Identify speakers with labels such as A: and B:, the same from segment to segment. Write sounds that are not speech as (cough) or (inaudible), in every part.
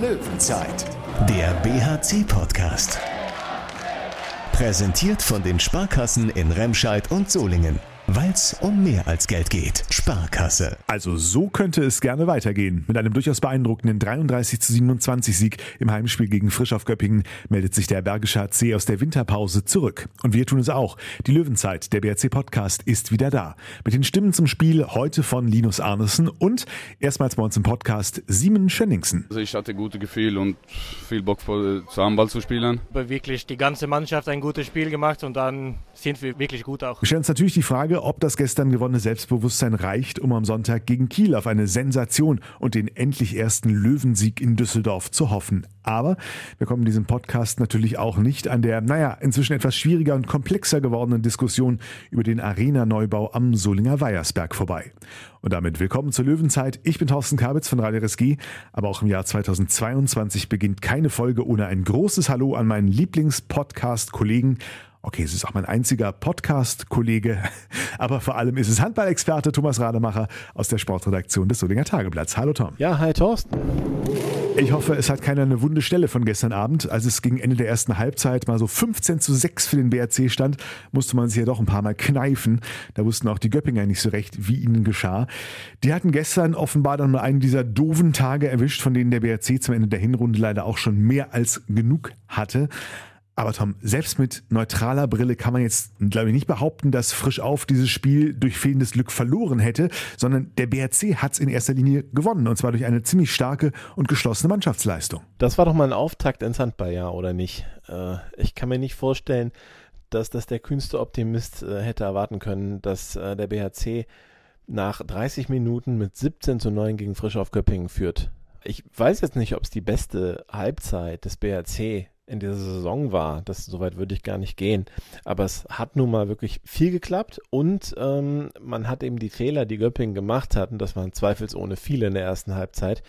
A: Löwenzeit, der BHC-Podcast. Präsentiert von den Sparkassen in Remscheid und Solingen. Weil es um mehr als Geld geht. Sparkasse.
B: Also so könnte es gerne weitergehen. Mit einem durchaus beeindruckenden 33 zu 27 Sieg im Heimspiel gegen Frisch auf Göppingen meldet sich der Bergische HC aus der Winterpause zurück. Und wir tun es auch. Die Löwenzeit, der BRC Podcast, ist wieder da. Mit den Stimmen zum Spiel heute von Linus Arnesen und erstmals bei uns im Podcast Simon Schönningsen.
C: Also ich hatte gute Gefühl und viel Bock vor, zu Handball zu spielen.
D: Wirklich die ganze Mannschaft ein gutes Spiel gemacht und dann sind wir wirklich gut auch.
B: Wir stellen uns natürlich die Frage, ob das gestern gewonnene Selbstbewusstsein reicht, um am Sonntag gegen Kiel auf eine Sensation und den endlich ersten Löwensieg in Düsseldorf zu hoffen. Aber wir kommen diesem Podcast natürlich auch nicht an der, naja, inzwischen etwas schwieriger und komplexer gewordenen Diskussion über den Arena-Neubau am Solinger Weiersberg vorbei. Und damit willkommen zur Löwenzeit. Ich bin Thorsten Kabitz von Radio RSG, aber auch im Jahr 2022 beginnt keine Folge ohne ein großes Hallo an meinen Lieblings-Podcast-Kollegen Okay, es ist auch mein einziger Podcast-Kollege, (laughs) aber vor allem ist es Handballexperte Thomas Rademacher aus der Sportredaktion des Solinger Tageblatts. Hallo Tom.
E: Ja, hi Thorsten.
B: Ich hoffe, es hat keiner eine wunde Stelle von gestern Abend. Als es gegen Ende der ersten Halbzeit mal so 15 zu 6 für den BRC stand, musste man sich ja doch ein paar Mal kneifen. Da wussten auch die Göppinger nicht so recht, wie ihnen geschah. Die hatten gestern offenbar dann mal einen dieser doofen Tage erwischt, von denen der BRC zum Ende der Hinrunde leider auch schon mehr als genug hatte. Aber Tom, selbst mit neutraler Brille kann man jetzt, glaube ich, nicht behaupten, dass frisch auf dieses Spiel durch fehlendes Glück verloren hätte, sondern der BRC hat es in erster Linie gewonnen und zwar durch eine ziemlich starke und geschlossene Mannschaftsleistung.
E: Das war doch mal ein Auftakt ins Handballjahr, oder nicht? Äh, ich kann mir nicht vorstellen, dass das der kühnste Optimist äh, hätte erwarten können, dass äh, der BHC nach 30 Minuten mit 17 zu 9 gegen Frisch auf Göppingen führt. Ich weiß jetzt nicht, ob es die beste Halbzeit des BRC in dieser Saison war. Das soweit würde ich gar nicht gehen. Aber es hat nun mal wirklich viel geklappt und ähm, man hat eben die Fehler, die Göppingen gemacht hatten, das waren zweifelsohne viele in der ersten Halbzeit.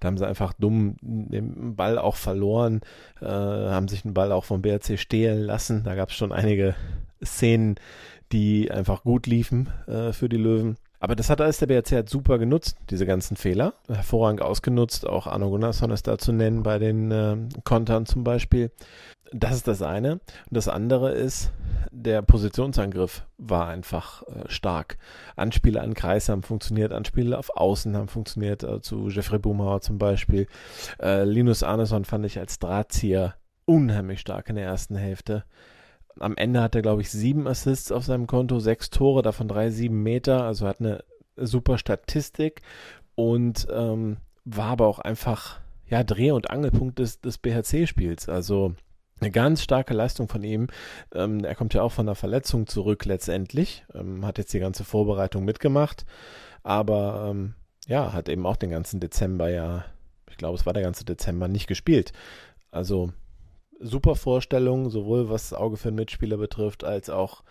E: Da haben sie einfach dumm den Ball auch verloren, äh, haben sich den Ball auch vom BRC stehlen lassen. Da gab es schon einige Szenen, die einfach gut liefen äh, für die Löwen. Aber das hat alles der BRC halt super genutzt, diese ganzen Fehler. Hervorragend ausgenutzt. Auch Arno Gunnarsson ist da zu nennen bei den äh, Kontern zum Beispiel. Das ist das eine. Und das andere ist, der Positionsangriff war einfach äh, stark. Anspiele an Kreis haben funktioniert, Anspiele auf Außen haben funktioniert, äh, zu Jeffrey Boomhauer zum Beispiel. Äh, Linus Arneson fand ich als Drahtzieher unheimlich stark in der ersten Hälfte. Am Ende hat er, glaube ich, sieben Assists auf seinem Konto, sechs Tore, davon drei, sieben Meter. Also hat eine super Statistik und ähm, war aber auch einfach ja, Dreh- und Angelpunkt des, des BHC-Spiels. Also eine ganz starke Leistung von ihm. Ähm, er kommt ja auch von einer Verletzung zurück letztendlich, ähm, hat jetzt die ganze Vorbereitung mitgemacht, aber ähm, ja, hat eben auch den ganzen Dezember ja, ich glaube, es war der ganze Dezember nicht gespielt. Also super Vorstellung, sowohl was das Auge für den Mitspieler betrifft, als auch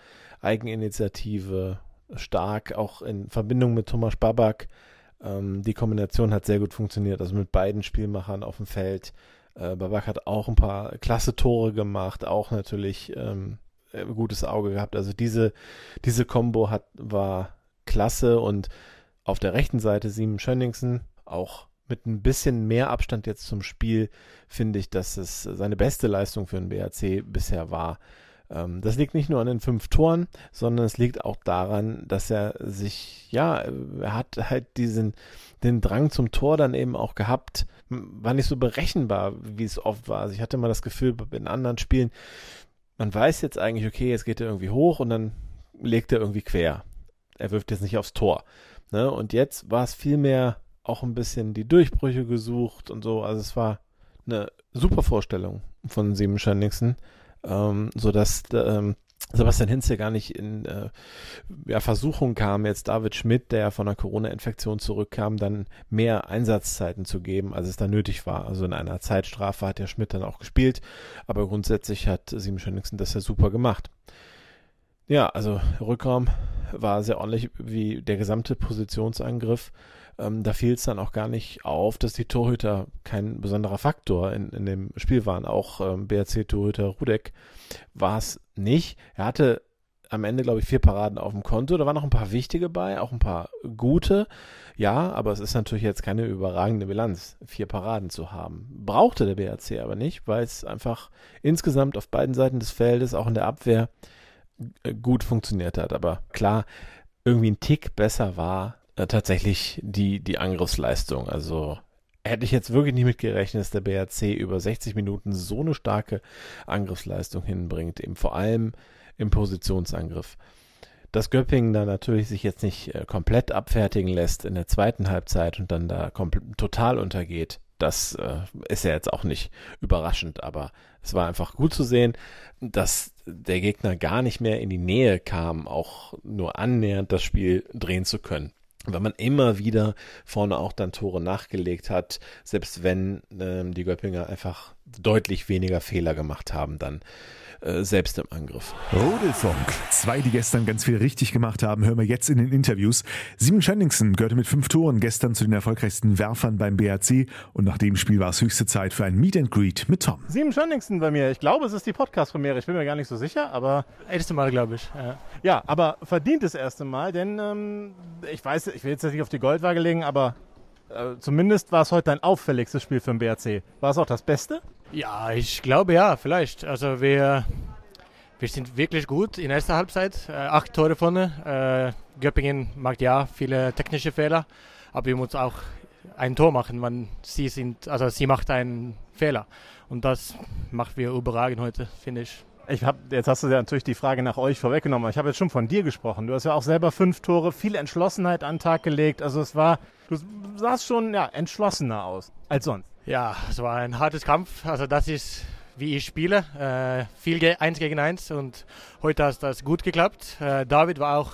E: Eigeninitiative, stark, auch in Verbindung mit Thomas Babak. Ähm, die Kombination hat sehr gut funktioniert, also mit beiden Spielmachern auf dem Feld. Äh, Babak hat auch ein paar klasse Tore gemacht, auch natürlich ähm, gutes Auge gehabt. Also diese, diese Combo hat, war klasse und auf der rechten Seite Simon Schönningsen, auch mit ein bisschen mehr Abstand jetzt zum Spiel finde ich, dass es seine beste Leistung für den BRC bisher war. Ähm, das liegt nicht nur an den fünf Toren, sondern es liegt auch daran, dass er sich, ja, er hat halt diesen, den Drang zum Tor dann eben auch gehabt. War nicht so berechenbar, wie es oft war. Also ich hatte mal das Gefühl, in anderen Spielen, man weiß jetzt eigentlich, okay, jetzt geht er irgendwie hoch und dann legt er irgendwie quer. Er wirft jetzt nicht aufs Tor. Ne? Und jetzt war es vielmehr auch ein bisschen die Durchbrüche gesucht und so. Also es war eine super Vorstellung von Siebenstein Nixon, ähm, sodass ähm, Sebastian Hinze gar nicht in äh, ja, Versuchung kam, jetzt David Schmidt, der von einer Corona-Infektion zurückkam, dann mehr Einsatzzeiten zu geben, als es da nötig war. Also in einer Zeitstrafe hat der Schmidt dann auch gespielt, aber grundsätzlich hat Siebenstein Nixon das ja super gemacht. Ja, also Rückraum war sehr ordentlich wie der gesamte Positionsangriff. Ähm, da fiel es dann auch gar nicht auf, dass die Torhüter kein besonderer Faktor in, in dem Spiel waren. Auch ähm, BRC-Torhüter Rudek war es nicht. Er hatte am Ende, glaube ich, vier Paraden auf dem Konto. Da waren noch ein paar wichtige bei, auch ein paar gute. Ja, aber es ist natürlich jetzt keine überragende Bilanz, vier Paraden zu haben. Brauchte der BRC aber nicht, weil es einfach insgesamt auf beiden Seiten des Feldes, auch in der Abwehr, äh, gut funktioniert hat. Aber klar, irgendwie ein Tick besser war äh, tatsächlich die, die Angriffsleistung. Also hätte ich jetzt wirklich nicht mit gerechnet, dass der BRC über 60 Minuten so eine starke Angriffsleistung hinbringt, eben vor allem im Positionsangriff. Dass Göppingen da natürlich sich jetzt nicht äh, komplett abfertigen lässt in der zweiten Halbzeit und dann da total untergeht, das äh, ist ja jetzt auch nicht überraschend, aber es war einfach gut zu sehen, dass der Gegner gar nicht mehr in die Nähe kam, auch nur annähernd das Spiel drehen zu können weil man immer wieder vorne auch dann Tore nachgelegt hat, selbst wenn ähm, die Göppinger einfach deutlich weniger Fehler gemacht haben dann äh, selbst im Angriff.
B: Rudelfunk. Zwei, die gestern ganz viel richtig gemacht haben, hören wir jetzt in den Interviews. Simon Schenningsen gehörte mit fünf Toren gestern zu den erfolgreichsten Werfern beim BRC und nach dem Spiel war es höchste Zeit für ein Meet and Greet mit Tom.
F: Simon Schenningsen bei mir. Ich glaube, es ist die Podcast-Premiere. Ich bin mir gar nicht so sicher, aber...
D: Erste Mal, glaube ich.
F: Ja. ja, aber verdient das erste Mal, denn ähm, ich weiß, ich will jetzt nicht auf die Goldwaage legen, aber äh, zumindest war es heute dein auffälligstes Spiel für den BRC. War es auch das Beste?
D: Ja, ich glaube ja, vielleicht. Also wir, wir sind wirklich gut in erster Halbzeit. Äh, acht Tore vorne. Äh, Göppingen macht ja viele technische Fehler, aber wir müssen auch ein Tor machen, wenn sie sind, also sie macht einen Fehler. Und das macht wir überragend heute, finde ich.
F: Ich hab, jetzt hast du ja natürlich die Frage nach euch vorweggenommen. Ich habe jetzt schon von dir gesprochen. Du hast ja auch selber fünf Tore, viel Entschlossenheit an den Tag gelegt. Also es war, du sahst schon ja, entschlossener aus als sonst.
D: Ja, es war ein hartes Kampf. Also das ist, wie ich spiele. Äh, viel eins gegen eins und heute hat das gut geklappt. Äh, David war auch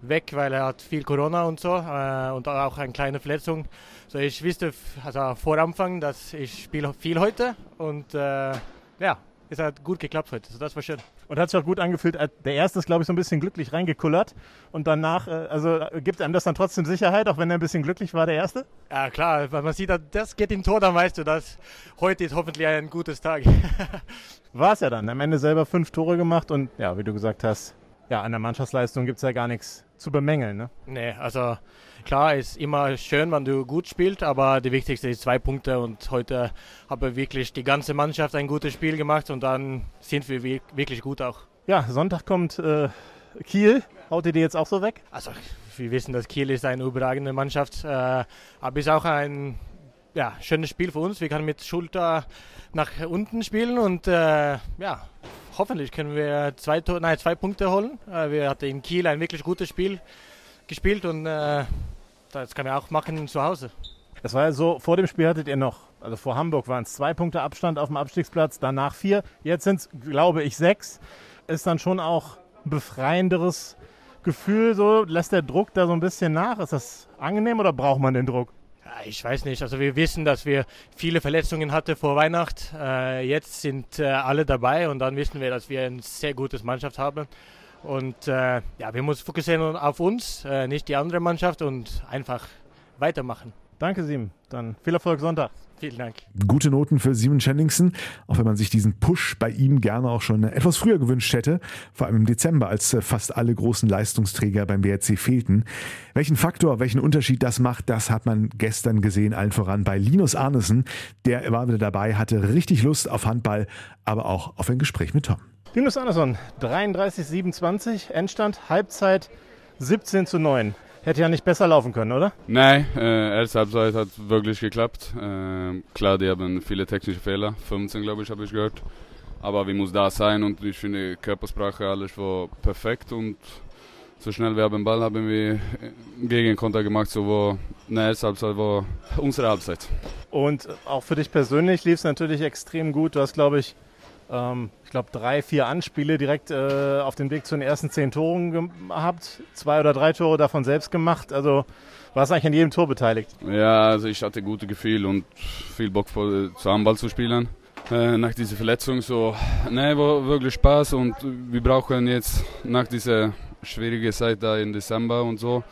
D: weg, weil er hat viel Corona und so äh, und auch eine kleine Verletzung. So ich wusste also vor Anfang, dass ich spiele viel heute und äh, ja, es hat gut geklappt heute. Also das war schön.
F: Und hat sich auch gut angefühlt. Äh, der erste ist, glaube ich, so ein bisschen glücklich reingekullert. Und danach, äh, also äh, gibt einem das dann trotzdem Sicherheit, auch wenn er ein bisschen glücklich war, der erste?
D: Ja, klar. Wenn man sieht, das geht im Tor, dann weißt du, dass heute ist hoffentlich ein gutes Tag. (laughs)
F: war es ja dann. Am Ende selber fünf Tore gemacht und ja, wie du gesagt hast, ja, an der Mannschaftsleistung gibt es ja gar nichts zu bemängeln. Ne?
D: Nee, also klar, ist immer schön, wenn du gut spielst, aber die wichtigste ist zwei Punkte und heute habe wirklich die ganze Mannschaft ein gutes Spiel gemacht und dann sind wir wirklich gut auch.
F: Ja, Sonntag kommt äh, Kiel. Haut ihr die jetzt auch so weg?
D: Also, wir wissen, dass Kiel ist eine überragende Mannschaft, äh, aber ist auch ein ja, schönes Spiel für uns. Wir können mit Schulter nach unten spielen und äh, ja, hoffentlich können wir zwei, nein, zwei Punkte holen. Äh, wir hatten in Kiel ein wirklich gutes Spiel gespielt und äh, das kann man auch machen zu Hause.
F: Das war ja so, vor dem Spiel hattet ihr noch, also vor Hamburg waren es zwei Punkte Abstand auf dem Abstiegsplatz, danach vier. Jetzt sind es, glaube ich, sechs. Ist dann schon auch ein befreienderes Gefühl, so lässt der Druck da so ein bisschen nach? Ist das angenehm oder braucht man den Druck?
D: Ich weiß nicht. Also wir wissen, dass wir viele Verletzungen hatten vor Weihnacht. Äh, jetzt sind äh, alle dabei und dann wissen wir, dass wir eine sehr gute Mannschaft haben. Und äh, ja, wir müssen fokussieren auf uns, äh, nicht die andere Mannschaft und einfach weitermachen.
F: Danke, Simon. Dann viel Erfolg Sonntag.
D: Vielen Dank.
B: Gute Noten für Simon Schenningsen, auch wenn man sich diesen Push bei ihm gerne auch schon etwas früher gewünscht hätte, vor allem im Dezember, als äh, fast alle großen Leistungsträger beim BRC fehlten. Welchen Faktor, welchen Unterschied das macht, das hat man gestern gesehen, allen voran bei Linus Arnesen. Der war wieder dabei, hatte richtig Lust auf Handball, aber auch auf ein Gespräch mit Tom.
F: Linus Andersson, 33-27, Endstand, Halbzeit 17 zu 9. Hätte ja nicht besser laufen können, oder?
C: Nein, äh, erste Halbzeit hat wirklich geklappt. Äh, klar, die haben viele technische Fehler, 15 glaube ich, habe ich gehört. Aber wir muss da sein und ich finde Körpersprache, alles war perfekt und so schnell wir haben Ball haben wir Gegenkonter gemacht, so wo eine erste Halbzeit war unsere Halbzeit.
F: Und auch für dich persönlich lief es natürlich extrem gut. Du hast, glaube ich, ähm, ich glaube, drei, vier Anspiele direkt äh, auf dem Weg zu den ersten zehn Toren gehabt. Zwei oder drei Tore davon selbst gemacht. Also warst eigentlich an jedem Tor beteiligt.
C: Ja, also ich hatte gute Gefühl und viel Bock vor, zu Handball zu spielen. Äh, nach dieser Verletzung so, ne, war wirklich Spaß und wir brauchen jetzt nach dieser schwierigen Zeit da im Dezember und so,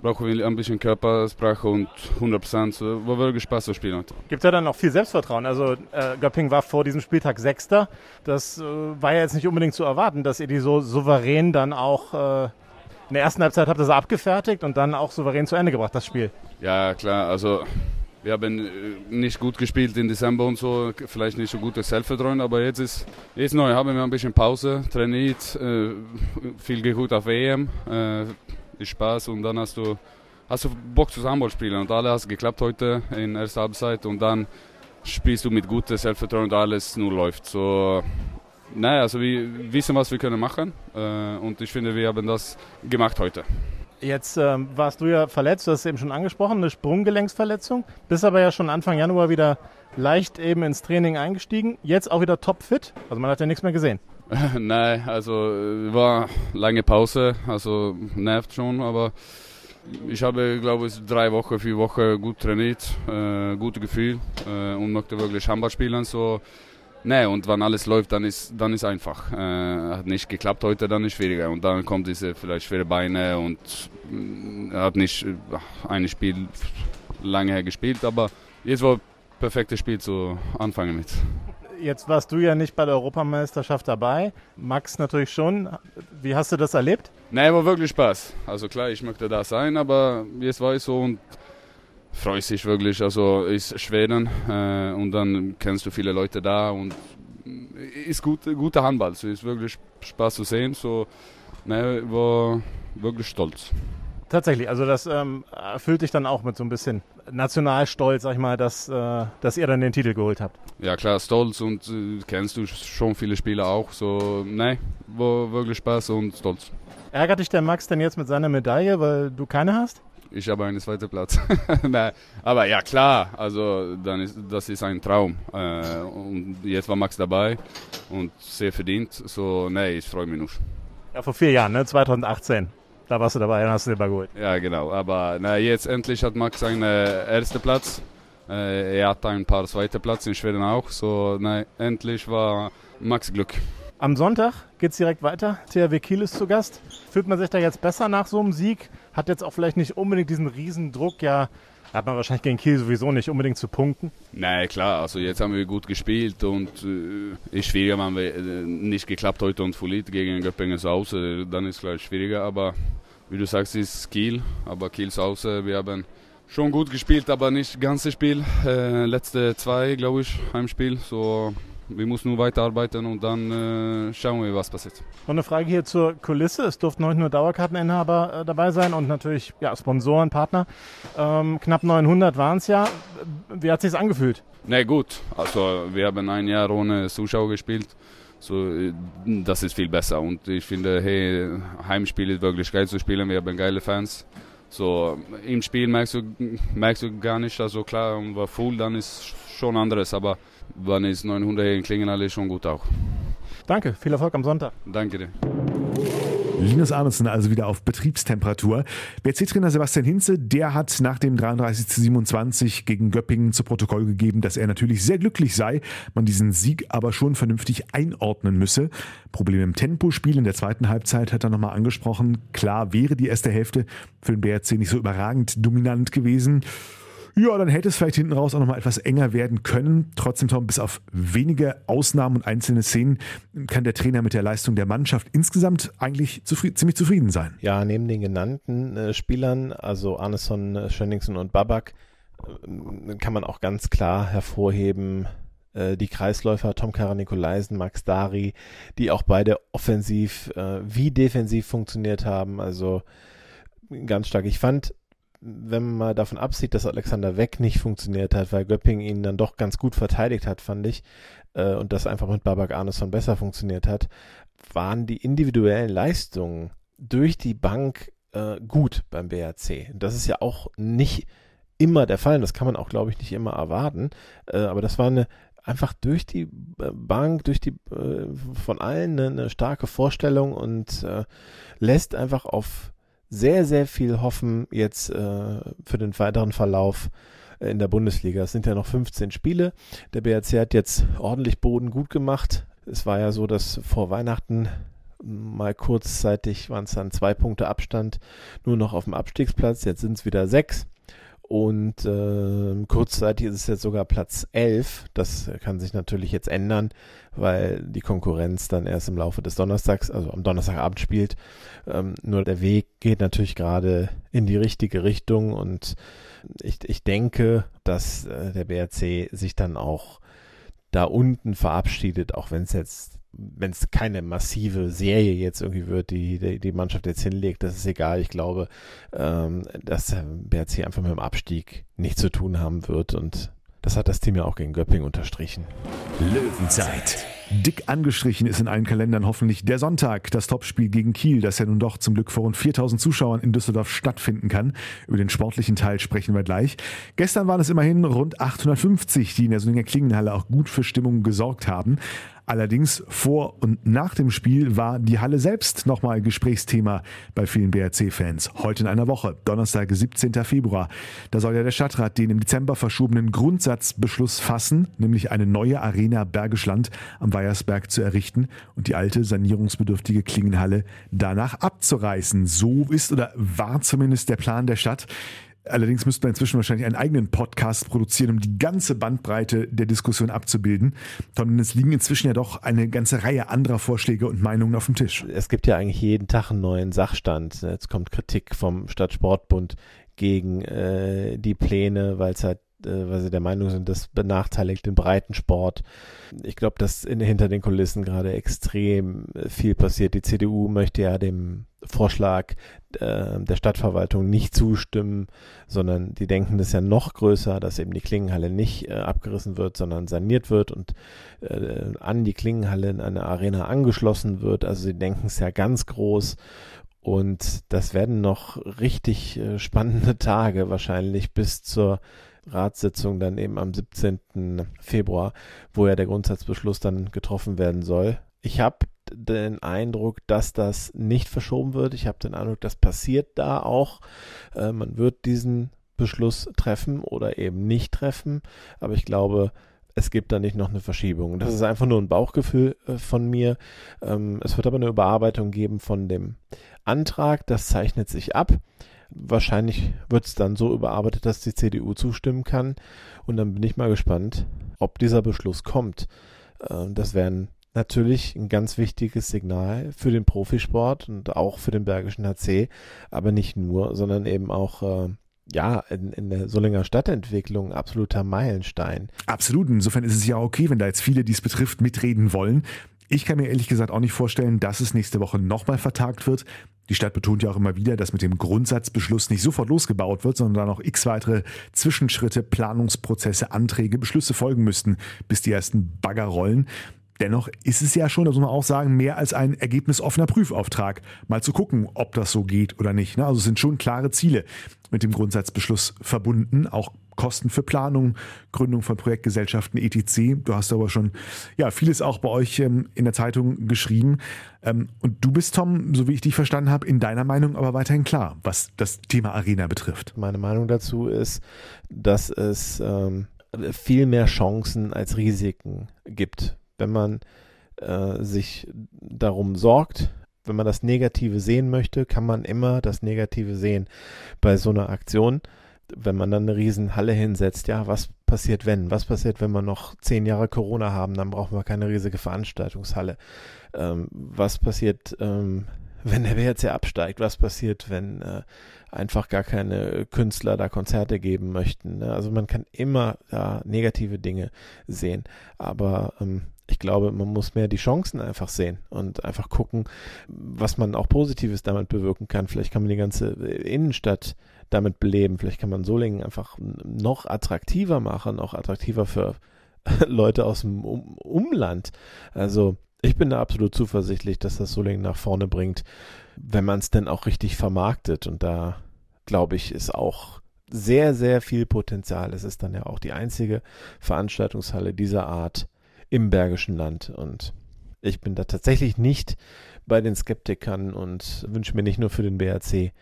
C: brauchen wir ein bisschen Körpersprache und 100 Prozent, so, wo wirklich Spaß zu spielen.
F: Gibt ja dann auch viel Selbstvertrauen. Also äh, Göpping war vor diesem Spieltag Sechster. Das äh, war ja jetzt nicht unbedingt zu erwarten, dass ihr die so souverän dann auch äh, in der ersten Halbzeit habt ihr sie abgefertigt und dann auch souverän zu Ende gebracht, das Spiel.
C: Ja, klar, also wir haben äh, nicht gut gespielt im Dezember und so, vielleicht nicht so gutes Selbstvertrauen, aber jetzt ist jetzt neu, haben wir ein bisschen Pause, trainiert, äh, viel geguckt auf EM, äh, ist Spaß und dann hast du hast du Bock zu Handball spielen und alles hat geklappt heute in der ersten Halbzeit und dann spielst du mit gutem Selbstvertrauen und alles nur läuft. So, naja, also wir wissen, was wir können machen äh, und ich finde, wir haben das gemacht heute.
F: Jetzt ähm, warst du ja verletzt, du hast es eben schon angesprochen, eine Sprunggelenksverletzung, bist aber ja schon Anfang Januar wieder leicht eben ins Training eingestiegen, jetzt auch wieder topfit, also man hat ja nichts mehr gesehen. (laughs)
C: Nein, also war lange Pause, also nervt schon, aber ich habe, glaube ich, drei Wochen, vier Wochen gut trainiert, äh, gutes Gefühl äh, und möchte wirklich Handball spielen. So. Nee, und wenn alles läuft, dann ist dann ist einfach. Äh, hat nicht geklappt heute, dann ist schwieriger. Und dann kommt diese vielleicht schwere Beine und äh, hat nicht äh, ein Spiel lange her gespielt, aber jetzt war perfektes Spiel zu anfangen mit.
F: Jetzt warst du ja nicht bei der Europameisterschaft dabei, Max natürlich schon. Wie hast du das erlebt?
C: Nee, war wirklich Spaß. Also klar, ich möchte da sein, aber jetzt war ich so und freue sich wirklich. Also ist Schweden äh, und dann kennst du viele Leute da und ist gut, guter Handball. So ist wirklich Spaß zu sehen. So, ne, war wirklich stolz.
F: Tatsächlich, also das ähm, erfüllt dich dann auch mit so ein bisschen Nationalstolz, sag ich mal, dass, äh, dass ihr dann den Titel geholt habt.
C: Ja klar, stolz und äh, kennst du schon viele Spieler auch. So, ne, war wirklich Spaß und stolz.
F: Ärgert dich der Max denn jetzt mit seiner Medaille, weil du keine hast?
C: Ich habe einen zweiten Platz. (laughs) Nein, aber ja klar, also dann ist, das ist ein Traum. Äh, und jetzt war Max dabei und sehr verdient. So, nee, ich freue mich nur.
F: Ja, vor vier Jahren, ne? 2018. Da warst du dabei und hast Ball geholt.
C: Ja, genau. Aber na, jetzt endlich hat Max seinen ersten Platz. Äh, er hat ein paar zweite Platz in Schweden auch. So, na, endlich war Max Glück.
F: Am Sonntag geht es direkt weiter. THW Kiel ist zu Gast. Fühlt man sich da jetzt besser nach so einem Sieg? Hat jetzt auch vielleicht nicht unbedingt diesen Riesendruck, ja, hat man wahrscheinlich gegen Kiel sowieso nicht unbedingt zu punkten.
C: Nein, klar, also jetzt haben wir gut gespielt und äh, ist schwieriger, wenn wir äh, nicht geklappt heute und verliert gegen Göppingen zu Hause, dann ist es gleich schwieriger, aber wie du sagst, ist Kiel, aber Kiel zu Hause, wir haben schon gut gespielt, aber nicht das ganze Spiel, äh, letzte zwei, glaube ich, Heimspiel, so wir müssen nur weiterarbeiten und dann äh, schauen wir, was passiert.
F: Noch eine Frage hier zur Kulisse. Es durften heute nur Dauerkarteninhaber äh, dabei sein und natürlich ja, Sponsoren, Partner. Ähm, knapp 900 waren es ja. Wie hat es sich angefühlt?
C: Na nee, gut, also wir haben ein Jahr ohne Zuschauer gespielt. So, äh, das ist viel besser und ich finde, hey, Heimspiel ist wirklich geil zu spielen. Wir haben geile Fans. So, im Spiel merkst du, merkst du gar nicht, also klar, war full, dann ist schon anderes, aber wann ist 900 hier in Klingenhalle schon gut auch.
F: Danke, viel Erfolg am Sonntag.
C: Danke dir.
B: Linus Arnesen also wieder auf Betriebstemperatur. BRC-Trainer Sebastian Hinze, der hat nach dem 33 zu 27 gegen Göppingen zu Protokoll gegeben, dass er natürlich sehr glücklich sei, man diesen Sieg aber schon vernünftig einordnen müsse. Problem im Tempospiel in der zweiten Halbzeit hat er nochmal angesprochen. Klar wäre die erste Hälfte für den BRC nicht so überragend dominant gewesen. Ja, dann hätte es vielleicht hinten raus auch nochmal etwas enger werden können. Trotzdem, Tom, bis auf wenige Ausnahmen und einzelne Szenen kann der Trainer mit der Leistung der Mannschaft insgesamt eigentlich zufrieden, ziemlich zufrieden sein.
E: Ja, neben den genannten äh, Spielern, also Arneson, äh, Schönningsen und Babak, äh, kann man auch ganz klar hervorheben, äh, die Kreisläufer Tom Kara-Nikolaisen, Max Dari, die auch beide offensiv äh, wie defensiv funktioniert haben. Also ganz stark. Ich fand wenn man mal davon absieht, dass Alexander Weck nicht funktioniert hat, weil Göpping ihn dann doch ganz gut verteidigt hat, fand ich, äh, und das einfach mit Babak Arneson besser funktioniert hat, waren die individuellen Leistungen durch die Bank äh, gut beim BRC. Das ist ja auch nicht immer der Fall, das kann man auch, glaube ich, nicht immer erwarten, äh, aber das war eine einfach durch die äh, Bank, durch die äh, von allen eine, eine starke Vorstellung und äh, lässt einfach auf sehr, sehr viel hoffen jetzt äh, für den weiteren Verlauf äh, in der Bundesliga. Es sind ja noch 15 Spiele. Der BRC hat jetzt ordentlich Boden gut gemacht. Es war ja so, dass vor Weihnachten Mal kurzzeitig waren es dann zwei Punkte Abstand nur noch auf dem Abstiegsplatz. Jetzt sind es wieder sechs. Und äh, kurzzeitig ist es jetzt sogar Platz 11. Das kann sich natürlich jetzt ändern, weil die Konkurrenz dann erst im Laufe des Donnerstags, also am Donnerstagabend spielt. Ähm, nur der Weg geht natürlich gerade in die richtige Richtung und ich, ich denke, dass äh, der BRC sich dann auch da unten verabschiedet, auch wenn es jetzt wenn es keine massive Serie jetzt irgendwie wird, die, die die Mannschaft jetzt hinlegt, das ist egal. Ich glaube, ähm, dass der BRC einfach mit dem Abstieg nichts zu tun haben wird und das hat das Team ja auch gegen Göpping unterstrichen.
A: Löwenzeit.
B: Dick angestrichen ist in allen Kalendern hoffentlich der Sonntag, das Topspiel gegen Kiel, das ja nun doch zum Glück vor rund 4000 Zuschauern in Düsseldorf stattfinden kann. Über den sportlichen Teil sprechen wir gleich. Gestern waren es immerhin rund 850, die in der Solinger Klingenhalle auch gut für Stimmung gesorgt haben. Allerdings vor und nach dem Spiel war die Halle selbst nochmal Gesprächsthema bei vielen BRC-Fans. Heute in einer Woche, Donnerstag, 17. Februar. Da soll ja der Stadtrat den im Dezember verschobenen Grundsatzbeschluss fassen, nämlich eine neue Arena Bergisch Land am Weiersberg zu errichten und die alte sanierungsbedürftige Klingenhalle danach abzureißen. So ist oder war zumindest der Plan der Stadt. Allerdings müsste man inzwischen wahrscheinlich einen eigenen Podcast produzieren, um die ganze Bandbreite der Diskussion abzubilden. Denn es liegen inzwischen ja doch eine ganze Reihe anderer Vorschläge und Meinungen auf dem Tisch.
E: Es gibt ja eigentlich jeden Tag einen neuen Sachstand. Jetzt kommt Kritik vom Stadtsportbund gegen äh, die Pläne, weil es halt weil sie der Meinung sind, das benachteiligt den Breitensport. Ich glaube, dass in, hinter den Kulissen gerade extrem äh, viel passiert. Die CDU möchte ja dem Vorschlag äh, der Stadtverwaltung nicht zustimmen, sondern die denken das ja noch größer, dass eben die Klingenhalle nicht äh, abgerissen wird, sondern saniert wird und äh, an die Klingenhalle in eine Arena angeschlossen wird. Also sie denken es ja ganz groß und das werden noch richtig äh, spannende Tage wahrscheinlich bis zur Ratssitzung dann eben am 17. Februar, wo ja der Grundsatzbeschluss dann getroffen werden soll. Ich habe den Eindruck, dass das nicht verschoben wird. Ich habe den Eindruck, das passiert da auch. Äh, man wird diesen Beschluss treffen oder eben nicht treffen. Aber ich glaube, es gibt da nicht noch eine Verschiebung. Das ist einfach nur ein Bauchgefühl äh, von mir. Ähm, es wird aber eine Überarbeitung geben von dem Antrag. Das zeichnet sich ab. Wahrscheinlich wird es dann so überarbeitet, dass die CDU zustimmen kann. Und dann bin ich mal gespannt, ob dieser Beschluss kommt. Äh, das wäre natürlich ein ganz wichtiges Signal für den Profisport und auch für den Bergischen HC, aber nicht nur, sondern eben auch äh, ja, in, in der Solinger Stadtentwicklung absoluter Meilenstein.
B: Absolut. Insofern ist es ja okay, wenn da jetzt viele, die es betrifft, mitreden wollen. Ich kann mir ehrlich gesagt auch nicht vorstellen, dass es nächste Woche nochmal vertagt wird. Die Stadt betont ja auch immer wieder, dass mit dem Grundsatzbeschluss nicht sofort losgebaut wird, sondern da noch x weitere Zwischenschritte, Planungsprozesse, Anträge, Beschlüsse folgen müssten, bis die ersten Bagger rollen. Dennoch ist es ja schon, das muss man auch sagen, mehr als ein ergebnisoffener Prüfauftrag. Mal zu gucken, ob das so geht oder nicht. Ne? Also es sind schon klare Ziele mit dem Grundsatzbeschluss verbunden, auch Kosten für Planung, Gründung von Projektgesellschaften etc. Du hast aber schon ja vieles auch bei euch ähm, in der Zeitung geschrieben. Ähm, und du bist, Tom, so wie ich dich verstanden habe, in deiner Meinung aber weiterhin klar, was das Thema Arena betrifft.
E: Meine Meinung dazu ist, dass es ähm, viel mehr Chancen als Risiken gibt wenn man äh, sich darum sorgt, wenn man das Negative sehen möchte, kann man immer das Negative sehen bei so einer Aktion. Wenn man dann eine riesen Halle hinsetzt, ja, was passiert wenn? Was passiert, wenn wir noch zehn Jahre Corona haben? Dann brauchen wir keine riesige Veranstaltungshalle. Ähm, was passiert, ähm, wenn der WRC absteigt? Was passiert, wenn äh, einfach gar keine Künstler da Konzerte geben möchten? Ne? Also man kann immer ja, negative Dinge sehen, aber ähm, ich glaube, man muss mehr die Chancen einfach sehen und einfach gucken, was man auch Positives damit bewirken kann. Vielleicht kann man die ganze Innenstadt damit beleben. Vielleicht kann man Solingen einfach noch attraktiver machen, auch attraktiver für (laughs) Leute aus dem um Umland. Also ich bin da absolut zuversichtlich, dass das Solingen nach vorne bringt, wenn man es denn auch richtig vermarktet. Und da glaube ich, ist auch sehr, sehr viel Potenzial. Es ist dann ja auch die einzige Veranstaltungshalle dieser Art im Bergischen Land. Und ich bin da tatsächlich nicht bei den Skeptikern und wünsche mir nicht nur für den BRC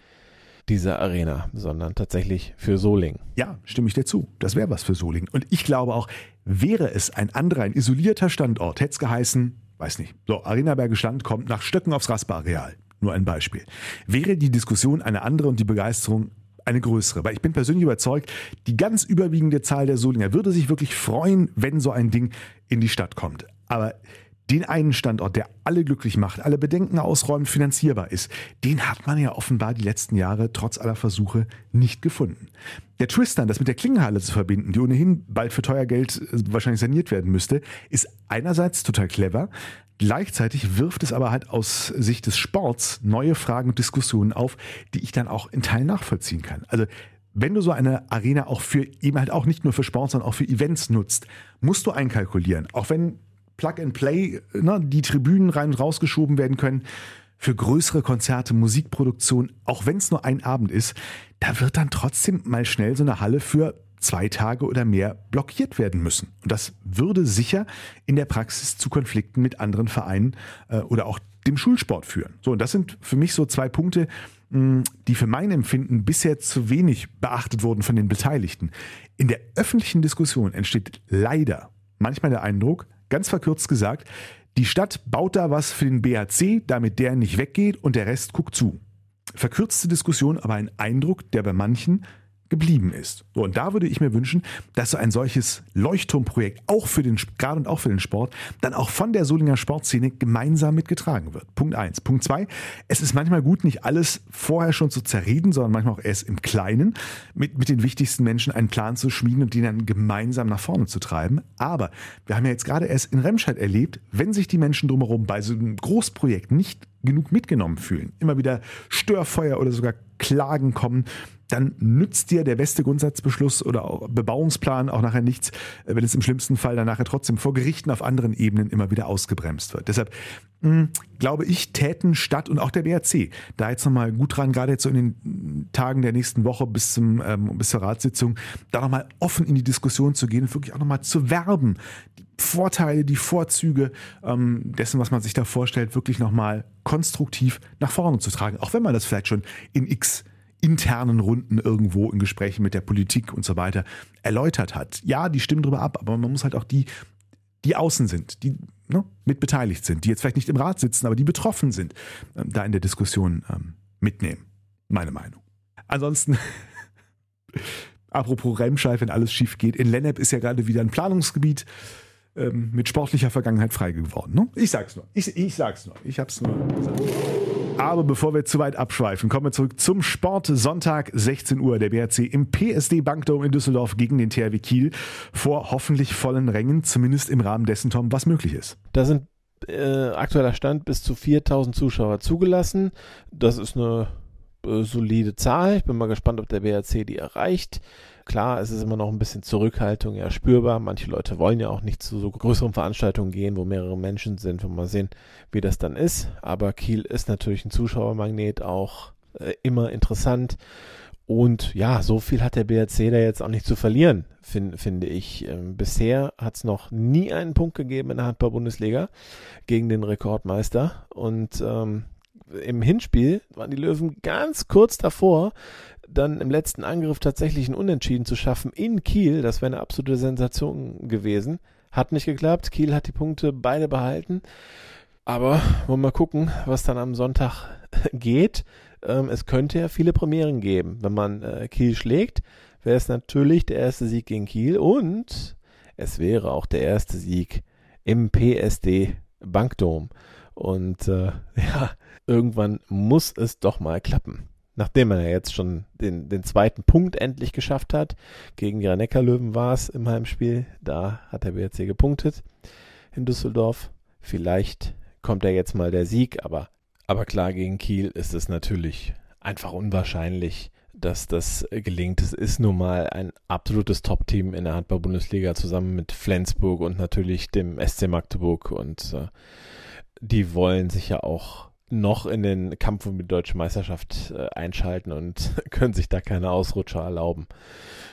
E: diese Arena, sondern tatsächlich für Soling.
B: Ja, stimme ich dir zu. Das wäre was für Soling. Und ich glaube auch, wäre es ein anderer, ein isolierter Standort, hätte es geheißen, weiß nicht. So, Arena Bergisch Land kommt nach Stöcken aufs Raspa-Areal. Nur ein Beispiel. Wäre die Diskussion eine andere und die Begeisterung eine größere. Weil ich bin persönlich überzeugt, die ganz überwiegende Zahl der Solinger würde sich wirklich freuen, wenn so ein Ding in die Stadt kommt. Aber den einen Standort, der alle glücklich macht, alle Bedenken ausräumt, finanzierbar ist, den hat man ja offenbar die letzten Jahre trotz aller Versuche nicht gefunden. Der Tristan, das mit der Klingenhalle zu verbinden, die ohnehin bald für teuer Geld äh, wahrscheinlich saniert werden müsste, ist einerseits total clever, Gleichzeitig wirft es aber halt aus Sicht des Sports neue Fragen und Diskussionen auf, die ich dann auch in Teilen nachvollziehen kann. Also wenn du so eine Arena auch für eben halt auch nicht nur für Sport, sondern auch für Events nutzt, musst du einkalkulieren. Auch wenn Plug and Play, ne, die Tribünen rein und rausgeschoben werden können, für größere Konzerte, Musikproduktion, auch wenn es nur ein Abend ist, da wird dann trotzdem mal schnell so eine Halle für zwei Tage oder mehr blockiert werden müssen. Und das würde sicher in der Praxis zu Konflikten mit anderen Vereinen äh, oder auch dem Schulsport führen. So, und das sind für mich so zwei Punkte, mh, die für mein Empfinden bisher zu wenig beachtet wurden von den Beteiligten. In der öffentlichen Diskussion entsteht leider manchmal der Eindruck, ganz verkürzt gesagt, die Stadt baut da was für den BAC, damit der nicht weggeht und der Rest guckt zu. Verkürzte Diskussion, aber ein Eindruck, der bei manchen geblieben ist. So, und da würde ich mir wünschen, dass so ein solches Leuchtturmprojekt auch für den, gerade und auch für den Sport, dann auch von der Solinger Sportszene gemeinsam mitgetragen wird. Punkt eins. Punkt zwei. Es ist manchmal gut, nicht alles vorher schon zu zerreden, sondern manchmal auch erst im Kleinen mit, mit den wichtigsten Menschen einen Plan zu schmieden und den dann gemeinsam nach vorne zu treiben. Aber wir haben ja jetzt gerade erst in Remscheid erlebt, wenn sich die Menschen drumherum bei so einem Großprojekt nicht genug mitgenommen fühlen, immer wieder Störfeuer oder sogar Klagen kommen, dann nützt dir der beste Grundsatzbeschluss oder auch Bebauungsplan auch nachher nichts, äh, wenn es im schlimmsten Fall dann nachher trotzdem vor Gerichten auf anderen Ebenen immer wieder ausgebremst wird. Deshalb mh, hm, glaube ich, täten Stadt und auch der BRC da jetzt nochmal gut dran, gerade jetzt so in den Tagen der nächsten Woche bis, zum, ähm, bis zur Ratssitzung, da nochmal offen in die Diskussion zu gehen und wirklich auch nochmal zu werben, die Vorteile, die Vorzüge ähm, dessen, was man sich da vorstellt, wirklich nochmal konstruktiv nach vorne zu tragen. Auch wenn man das vielleicht schon in x internen Runden irgendwo in Gesprächen mit der Politik und so weiter erläutert hat. Ja, die stimmen drüber ab, aber man muss halt auch die, die außen sind, die ne, mit sind, die jetzt vielleicht nicht im Rat sitzen, aber die betroffen sind, ähm, da in der Diskussion ähm, mitnehmen. Meine Meinung. Ansonsten, (laughs) apropos Remscheid, wenn alles schief geht, in Lennep ist ja gerade wieder ein Planungsgebiet ähm, mit sportlicher Vergangenheit frei geworden. Ne? Ich sag's nur. Ich, ich sag's nur. Ich hab's nur gesagt. Aber bevor wir zu weit abschweifen, kommen wir zurück zum Sport. Sonntag 16 Uhr. Der BRC im PSD Bankdome in Düsseldorf gegen den THW Kiel vor hoffentlich vollen Rängen, zumindest im Rahmen dessen, Tom, was möglich ist.
E: Da sind äh, aktueller Stand bis zu 4000 Zuschauer zugelassen. Das ist eine äh, solide Zahl. Ich bin mal gespannt, ob der BRC die erreicht. Klar, es ist immer noch ein bisschen Zurückhaltung ja spürbar. Manche Leute wollen ja auch nicht zu so größeren Veranstaltungen gehen, wo mehrere Menschen sind. Wir mal sehen, wie das dann ist. Aber Kiel ist natürlich ein Zuschauermagnet, auch äh, immer interessant. Und ja, so viel hat der BRC da jetzt auch nicht zu verlieren, find, finde ich. Ähm, bisher hat es noch nie einen Punkt gegeben in der Handball-Bundesliga gegen den Rekordmeister. Und ähm, im Hinspiel waren die Löwen ganz kurz davor, dann im letzten Angriff tatsächlich ein Unentschieden zu schaffen in Kiel. Das wäre eine absolute Sensation gewesen. Hat nicht geklappt. Kiel hat die Punkte beide behalten. Aber wollen wir mal gucken, was dann am Sonntag (laughs) geht. Ähm, es könnte ja viele Premieren geben. Wenn man äh, Kiel schlägt, wäre es natürlich der erste Sieg gegen Kiel und es wäre auch der erste Sieg im PSD Bankdom. Und äh, (laughs) ja, irgendwann muss es doch mal klappen nachdem er jetzt schon den, den zweiten Punkt endlich geschafft hat, gegen die Neckarlöwen war es im Heimspiel, da hat der BRC gepunktet in Düsseldorf. Vielleicht kommt er jetzt mal der Sieg, aber, aber klar, gegen Kiel ist es natürlich einfach unwahrscheinlich, dass das gelingt. Es ist nun mal ein absolutes Top-Team in der Handball-Bundesliga zusammen mit Flensburg und natürlich dem SC Magdeburg und äh, die wollen sich ja auch noch in den Kampf um die deutsche Meisterschaft äh, einschalten und (laughs) können sich da keine Ausrutscher erlauben.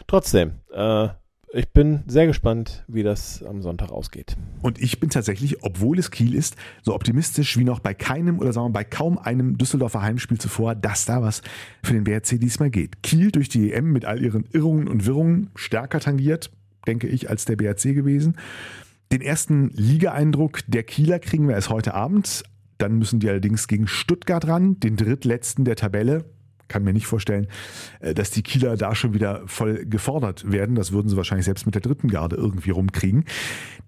E: Trotzdem, äh, ich bin sehr gespannt, wie das am Sonntag ausgeht.
B: Und ich bin tatsächlich, obwohl es Kiel ist, so optimistisch wie noch bei keinem oder sagen wir bei kaum einem Düsseldorfer Heimspiel zuvor, dass da was für den BRC diesmal geht. Kiel durch die EM mit all ihren Irrungen und Wirrungen stärker tangiert, denke ich, als der BRC gewesen. Den ersten Ligaeindruck der Kieler kriegen wir erst heute Abend. Dann müssen die allerdings gegen Stuttgart ran, den drittletzten der Tabelle kann mir nicht vorstellen, äh, dass die Kieler da schon wieder voll gefordert werden. Das würden sie wahrscheinlich selbst mit der dritten Garde irgendwie rumkriegen.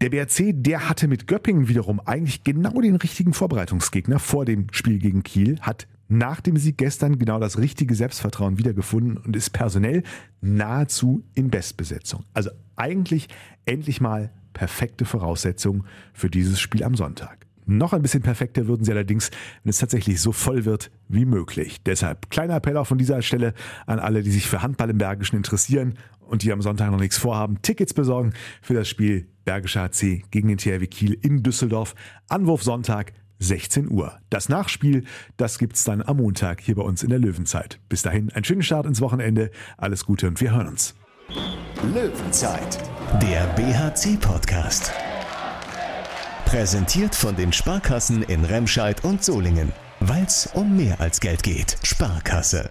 B: Der BRC, der hatte mit Göppingen wiederum eigentlich genau den richtigen Vorbereitungsgegner vor dem Spiel gegen Kiel, hat nach dem Sieg gestern genau das richtige Selbstvertrauen wiedergefunden und ist personell nahezu in Bestbesetzung. Also eigentlich endlich mal perfekte Voraussetzungen für dieses Spiel am Sonntag. Noch ein bisschen perfekter würden sie allerdings, wenn es tatsächlich so voll wird wie möglich. Deshalb kleiner Appell auch von dieser Stelle an alle, die sich für Handball im Bergischen interessieren und die am Sonntag noch nichts vorhaben, Tickets besorgen für das Spiel Bergischer HC gegen den THW Kiel in Düsseldorf. Anwurf Sonntag 16 Uhr. Das Nachspiel, das gibt's dann am Montag hier bei uns in der Löwenzeit. Bis dahin einen schönen Start ins Wochenende. Alles Gute und wir hören uns.
A: Löwenzeit, der BHC-Podcast. Präsentiert von den Sparkassen in Remscheid und Solingen. Weil es um mehr als Geld geht. Sparkasse.